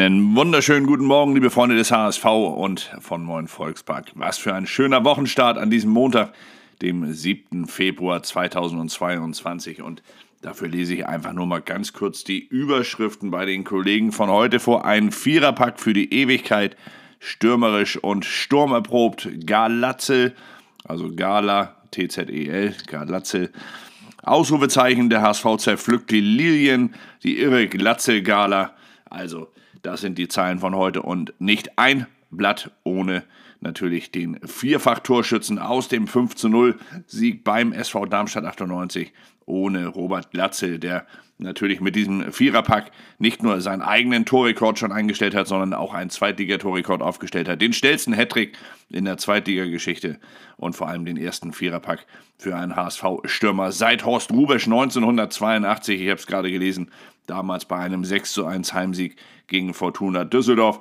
Einen wunderschönen guten Morgen, liebe Freunde des HSV und von Moin Volkspark. Was für ein schöner Wochenstart an diesem Montag, dem 7. Februar 2022. Und dafür lese ich einfach nur mal ganz kurz die Überschriften bei den Kollegen von heute vor. Ein Viererpack für die Ewigkeit, stürmerisch und sturmerprobt. Galatzel, also Gala, T-Z-E-L, Galatzel. Ausrufezeichen, der HSV zerpflückt die Lilien, die irre Glatze-Gala. Also, das sind die Zahlen von heute und nicht ein Blatt ohne natürlich den Vierfach-Torschützen aus dem 5 0 Sieg beim SV Darmstadt 98 ohne Robert Glatzel, der natürlich mit diesem Viererpack nicht nur seinen eigenen Torrekord schon eingestellt hat, sondern auch einen Zweitliga-Torrekord aufgestellt hat. Den schnellsten Hattrick in der Zweitliga-Geschichte und vor allem den ersten Viererpack für einen HSV-Stürmer seit Horst Rubesch 1982. Ich habe es gerade gelesen, damals bei einem 6 zu 1 Heimsieg gegen Fortuna Düsseldorf.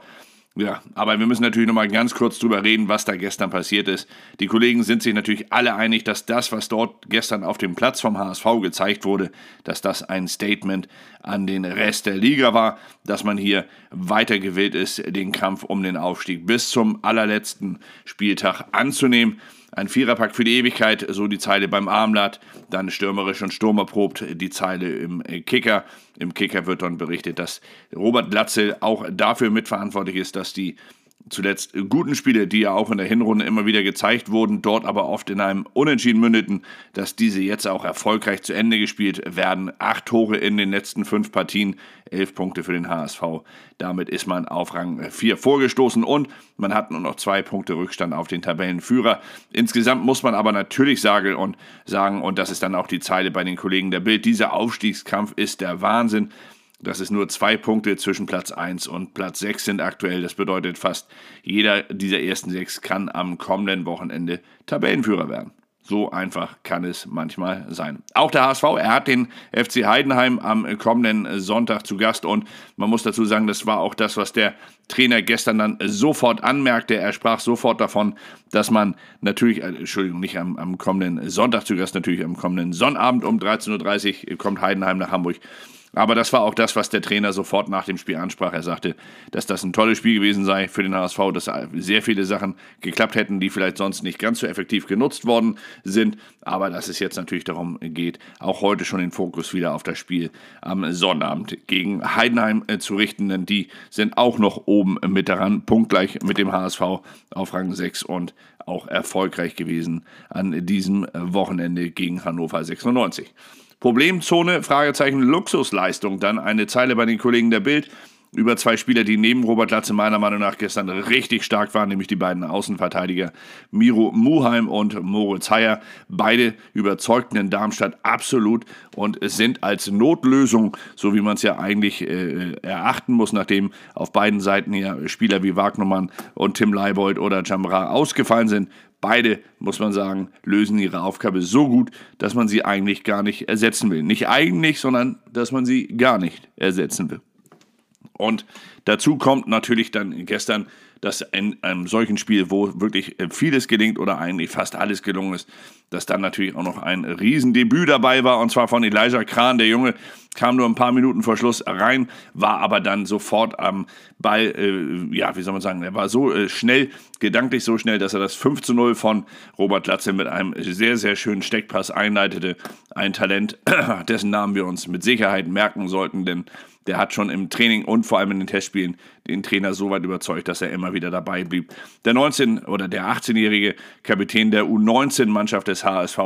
Ja, aber wir müssen natürlich nochmal ganz kurz drüber reden, was da gestern passiert ist. Die Kollegen sind sich natürlich alle einig, dass das, was dort gestern auf dem Platz vom HSV gezeigt wurde, dass das ein Statement an den Rest der Liga war, dass man hier weiter gewillt ist, den Kampf um den Aufstieg bis zum allerletzten Spieltag anzunehmen. Ein Viererpack für die Ewigkeit, so die Zeile beim Armblatt. Dann stürmerisch und sturmerprobt die Zeile im Kicker. Im Kicker wird dann berichtet, dass Robert Glatzel auch dafür mitverantwortlich ist, dass die zuletzt guten Spiele, die ja auch in der Hinrunde immer wieder gezeigt wurden, dort aber oft in einem Unentschieden mündeten, dass diese jetzt auch erfolgreich zu Ende gespielt werden. Acht Tore in den letzten fünf Partien, elf Punkte für den HSV. Damit ist man auf Rang 4 vorgestoßen und man hat nur noch zwei Punkte Rückstand auf den Tabellenführer. Insgesamt muss man aber natürlich sagen und sagen, und das ist dann auch die Zeile bei den Kollegen der Bild, dieser Aufstiegskampf ist der Wahnsinn dass es nur zwei Punkte zwischen Platz 1 und Platz 6 sind aktuell. Das bedeutet, fast jeder dieser ersten sechs kann am kommenden Wochenende Tabellenführer werden. So einfach kann es manchmal sein. Auch der HSV, er hat den FC Heidenheim am kommenden Sonntag zu Gast und man muss dazu sagen, das war auch das, was der Trainer gestern dann sofort anmerkte. Er sprach sofort davon, dass man natürlich, äh, Entschuldigung, nicht am, am kommenden Sonntag zu Gast, natürlich am kommenden Sonnabend um 13.30 Uhr kommt Heidenheim nach Hamburg. Aber das war auch das, was der Trainer sofort nach dem Spiel ansprach. Er sagte, dass das ein tolles Spiel gewesen sei für den HSV, dass sehr viele Sachen geklappt hätten, die vielleicht sonst nicht ganz so effektiv genutzt worden sind. Aber dass es jetzt natürlich darum geht, auch heute schon den Fokus wieder auf das Spiel am Sonnabend gegen Heidenheim äh, zu richten, denn die sind auch noch oben mit daran, punktgleich mit dem HSV auf Rang 6 und auch erfolgreich gewesen an diesem Wochenende gegen Hannover 96. Problemzone, Fragezeichen, Luxusleistung. Dann eine Zeile bei den Kollegen der Bild über zwei Spieler, die neben Robert Latze meiner Meinung nach gestern richtig stark waren, nämlich die beiden Außenverteidiger Miro Muheim und Moritz Heyer. Beide überzeugten in Darmstadt absolut und sind als Notlösung, so wie man es ja eigentlich äh, erachten muss, nachdem auf beiden Seiten ja Spieler wie Wagnermann und Tim Leibold oder Jamra ausgefallen sind, Beide, muss man sagen, lösen ihre Aufgabe so gut, dass man sie eigentlich gar nicht ersetzen will. Nicht eigentlich, sondern dass man sie gar nicht ersetzen will. Und dazu kommt natürlich dann gestern, dass in einem solchen Spiel, wo wirklich vieles gelingt oder eigentlich fast alles gelungen ist, dass dann natürlich auch noch ein Riesendebüt dabei war und zwar von Elijah Kran. Der Junge kam nur ein paar Minuten vor Schluss rein, war aber dann sofort am Ball, äh, ja, wie soll man sagen, er war so äh, schnell, gedanklich so schnell, dass er das 5 zu 0 von Robert Latze mit einem sehr, sehr schönen Steckpass einleitete. Ein Talent, dessen Namen wir uns mit Sicherheit merken sollten, denn der hat schon im Training und vor allem in den Testspielen den Trainer so weit überzeugt, dass er immer wieder dabei blieb. Der 19- oder der 18-jährige Kapitän der U19-Mannschaft des HSV,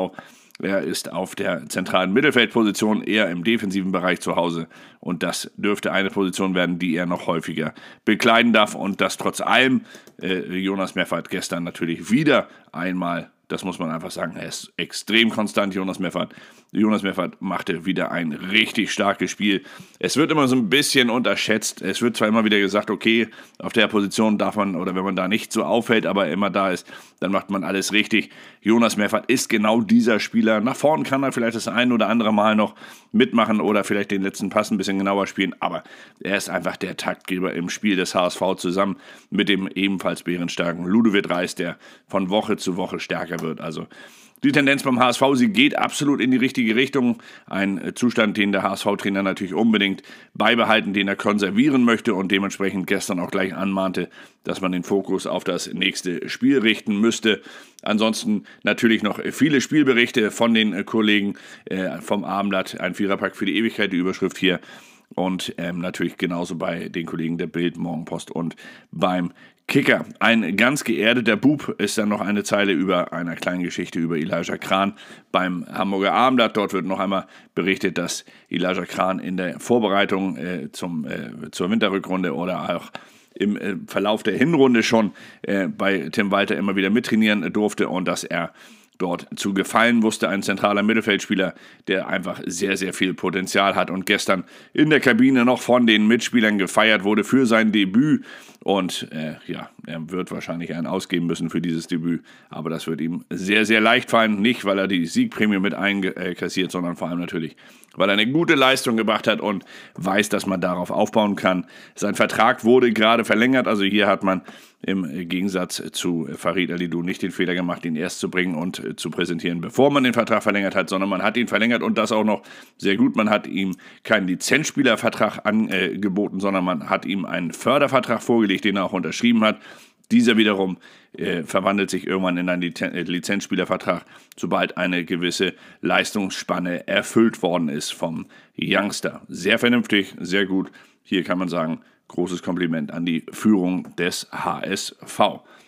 er ist auf der zentralen Mittelfeldposition, eher im defensiven Bereich zu Hause. Und das dürfte eine Position werden, die er noch häufiger bekleiden darf. Und das trotz allem, äh, Jonas Meffert gestern natürlich wieder einmal das muss man einfach sagen. Er ist extrem konstant, Jonas Meffert. Jonas Meffert machte wieder ein richtig starkes Spiel. Es wird immer so ein bisschen unterschätzt. Es wird zwar immer wieder gesagt, okay, auf der Position darf man, oder wenn man da nicht so auffällt, aber immer da ist, dann macht man alles richtig. Jonas Meffert ist genau dieser Spieler. Nach vorn kann er vielleicht das ein oder andere Mal noch mitmachen oder vielleicht den letzten Pass ein bisschen genauer spielen, aber er ist einfach der Taktgeber im Spiel des HSV zusammen mit dem ebenfalls bärenstarken Ludovic Reis, der von Woche zu Woche stärker wird. Also die Tendenz beim HSV, sie geht absolut in die richtige Richtung. Ein äh, Zustand, den der HSV-Trainer natürlich unbedingt beibehalten, den er konservieren möchte und dementsprechend gestern auch gleich anmahnte, dass man den Fokus auf das nächste Spiel richten müsste. Ansonsten natürlich noch viele Spielberichte von den äh, Kollegen äh, vom Abendblatt. Ein Viererpack für die Ewigkeit, die Überschrift hier. Und ähm, natürlich genauso bei den Kollegen der Bild, Morgenpost und beim Kicker. Ein ganz geerdeter Bub ist dann noch eine Zeile über einer kleinen Geschichte über Elijah Kran beim Hamburger Abendblatt. Dort wird noch einmal berichtet, dass Elijah Kran in der Vorbereitung äh, zum, äh, zur Winterrückrunde oder auch im äh, Verlauf der Hinrunde schon äh, bei Tim Walter immer wieder mittrainieren durfte und dass er dort zu gefallen wusste. Ein zentraler Mittelfeldspieler, der einfach sehr, sehr viel Potenzial hat und gestern in der Kabine noch von den Mitspielern gefeiert wurde für sein Debüt. Und äh, ja, er wird wahrscheinlich einen ausgeben müssen für dieses Debüt. Aber das wird ihm sehr, sehr leicht fallen. Nicht, weil er die Siegprämie mit einkassiert, sondern vor allem natürlich, weil er eine gute Leistung gebracht hat und weiß, dass man darauf aufbauen kann. Sein Vertrag wurde gerade verlängert. Also hier hat man im Gegensatz zu Farid Alidou nicht den Fehler gemacht, ihn erst zu bringen und zu präsentieren, bevor man den Vertrag verlängert hat, sondern man hat ihn verlängert und das auch noch sehr gut. Man hat ihm keinen Lizenzspielervertrag angeboten, sondern man hat ihm einen Fördervertrag vorgelegt vorgelegt, den er auch unterschrieben hat. Dieser wiederum äh, verwandelt sich irgendwann in einen äh, Lizenzspielervertrag, sobald eine gewisse Leistungsspanne erfüllt worden ist vom Youngster. Sehr vernünftig, sehr gut. Hier kann man sagen, großes Kompliment an die Führung des HSV.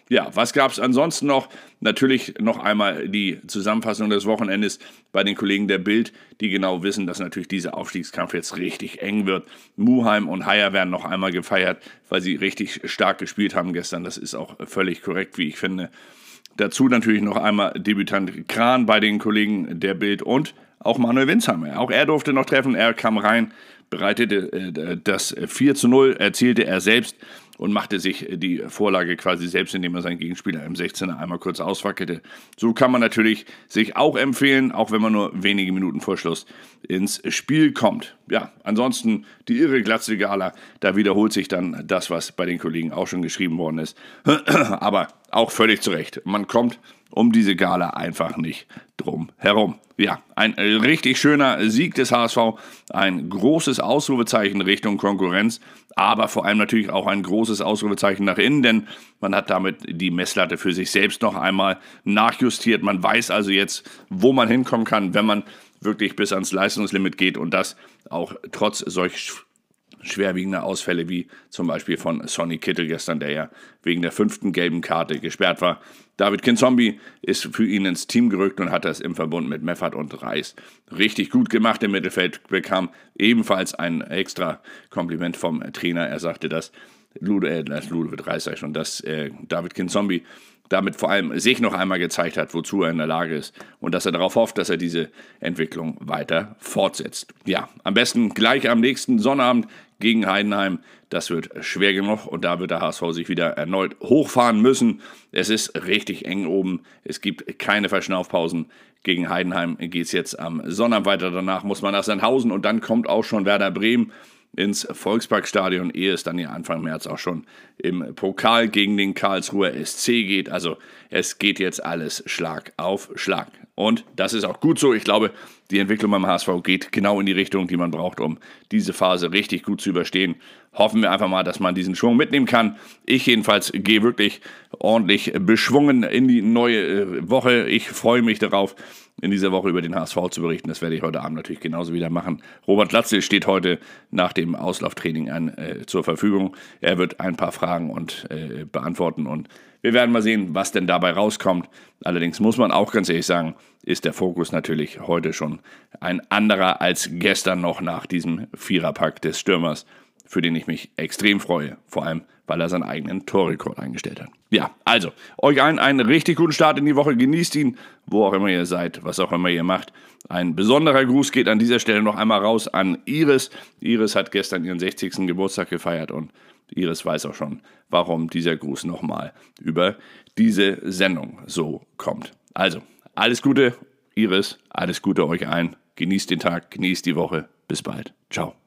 Ja, was gab es ansonsten noch? Natürlich noch einmal die Zusammenfassung des Wochenendes bei den Kollegen der Bild, die genau wissen, dass natürlich dieser Aufstiegskampf jetzt richtig eng wird. Muheim und Haier werden noch einmal gefeiert, weil sie richtig stark gespielt haben gestern. Das ist auch völlig korrekt, wie ich finde. Dazu natürlich noch einmal Debütant Kran bei den Kollegen der Bild und auch Manuel Winsheimer. Auch er durfte noch treffen. Er kam rein, bereitete äh, das 4 zu 0, erzielte er selbst und machte sich die Vorlage quasi selbst, indem er seinen Gegenspieler im 16er einmal kurz auswackelte. So kann man natürlich sich auch empfehlen, auch wenn man nur wenige Minuten vor Schluss ins Spiel kommt. Ja, ansonsten die irre Glatze Gala, da wiederholt sich dann das, was bei den Kollegen auch schon geschrieben worden ist. Aber auch völlig zu Recht. Man kommt um diese Gala einfach nicht drum herum. Ja, ein richtig schöner Sieg des HSV, ein großes Ausrufezeichen Richtung Konkurrenz, aber vor allem natürlich auch ein großes Ausrufezeichen nach innen, denn man hat damit die Messlatte für sich selbst noch einmal nachjustiert. Man weiß also jetzt, wo man hinkommen kann, wenn man wirklich bis ans Leistungslimit geht und das auch trotz solch schwerwiegende Ausfälle wie zum Beispiel von Sonny Kittel gestern, der ja wegen der fünften gelben Karte gesperrt war. David Kinzombie ist für ihn ins Team gerückt und hat das im Verbund mit Meffert und Reis richtig gut gemacht im Mittelfeld, bekam ebenfalls ein extra Kompliment vom Trainer. Er sagte, dass äh, Ludovic Reis sei schon, dass äh, David Kinzombie damit vor allem sich noch einmal gezeigt hat, wozu er in der Lage ist und dass er darauf hofft, dass er diese Entwicklung weiter fortsetzt. Ja, am besten gleich am nächsten Sonnabend gegen Heidenheim. Das wird schwer genug und da wird der HSV sich wieder erneut hochfahren müssen. Es ist richtig eng oben. Es gibt keine Verschnaufpausen. Gegen Heidenheim geht es jetzt am Sonnabend weiter. Danach muss man nach Sandhausen und dann kommt auch schon Werder Bremen ins Volksparkstadion, ehe es dann ja Anfang März auch schon im Pokal gegen den Karlsruher SC geht. Also es geht jetzt alles Schlag auf Schlag. Und das ist auch gut so. Ich glaube, die Entwicklung beim HSV geht genau in die Richtung, die man braucht, um diese Phase richtig gut zu überstehen. Hoffen wir einfach mal, dass man diesen Schwung mitnehmen kann. Ich jedenfalls gehe wirklich ordentlich beschwungen in die neue äh, Woche. Ich freue mich darauf, in dieser Woche über den HSV zu berichten. Das werde ich heute Abend natürlich genauso wieder machen. Robert Latzel steht heute nach dem Auslauftraining an, äh, zur Verfügung. Er wird ein paar Fragen und äh, beantworten und wir werden mal sehen, was denn dabei rauskommt. Allerdings muss man auch ganz ehrlich sagen, ist der Fokus natürlich heute schon ein anderer als gestern noch nach diesem Viererpack des Stürmers, für den ich mich extrem freue. Vor allem, weil er seinen eigenen Torrekord eingestellt hat. Ja, also, euch allen einen richtig guten Start in die Woche. Genießt ihn, wo auch immer ihr seid, was auch immer ihr macht. Ein besonderer Gruß geht an dieser Stelle noch einmal raus an Iris. Iris hat gestern ihren 60. Geburtstag gefeiert und Iris weiß auch schon, warum dieser Gruß nochmal über diese Sendung so kommt. Also, alles Gute, Iris, alles Gute euch allen. Genießt den Tag, genießt die Woche. Bis bald. Ciao.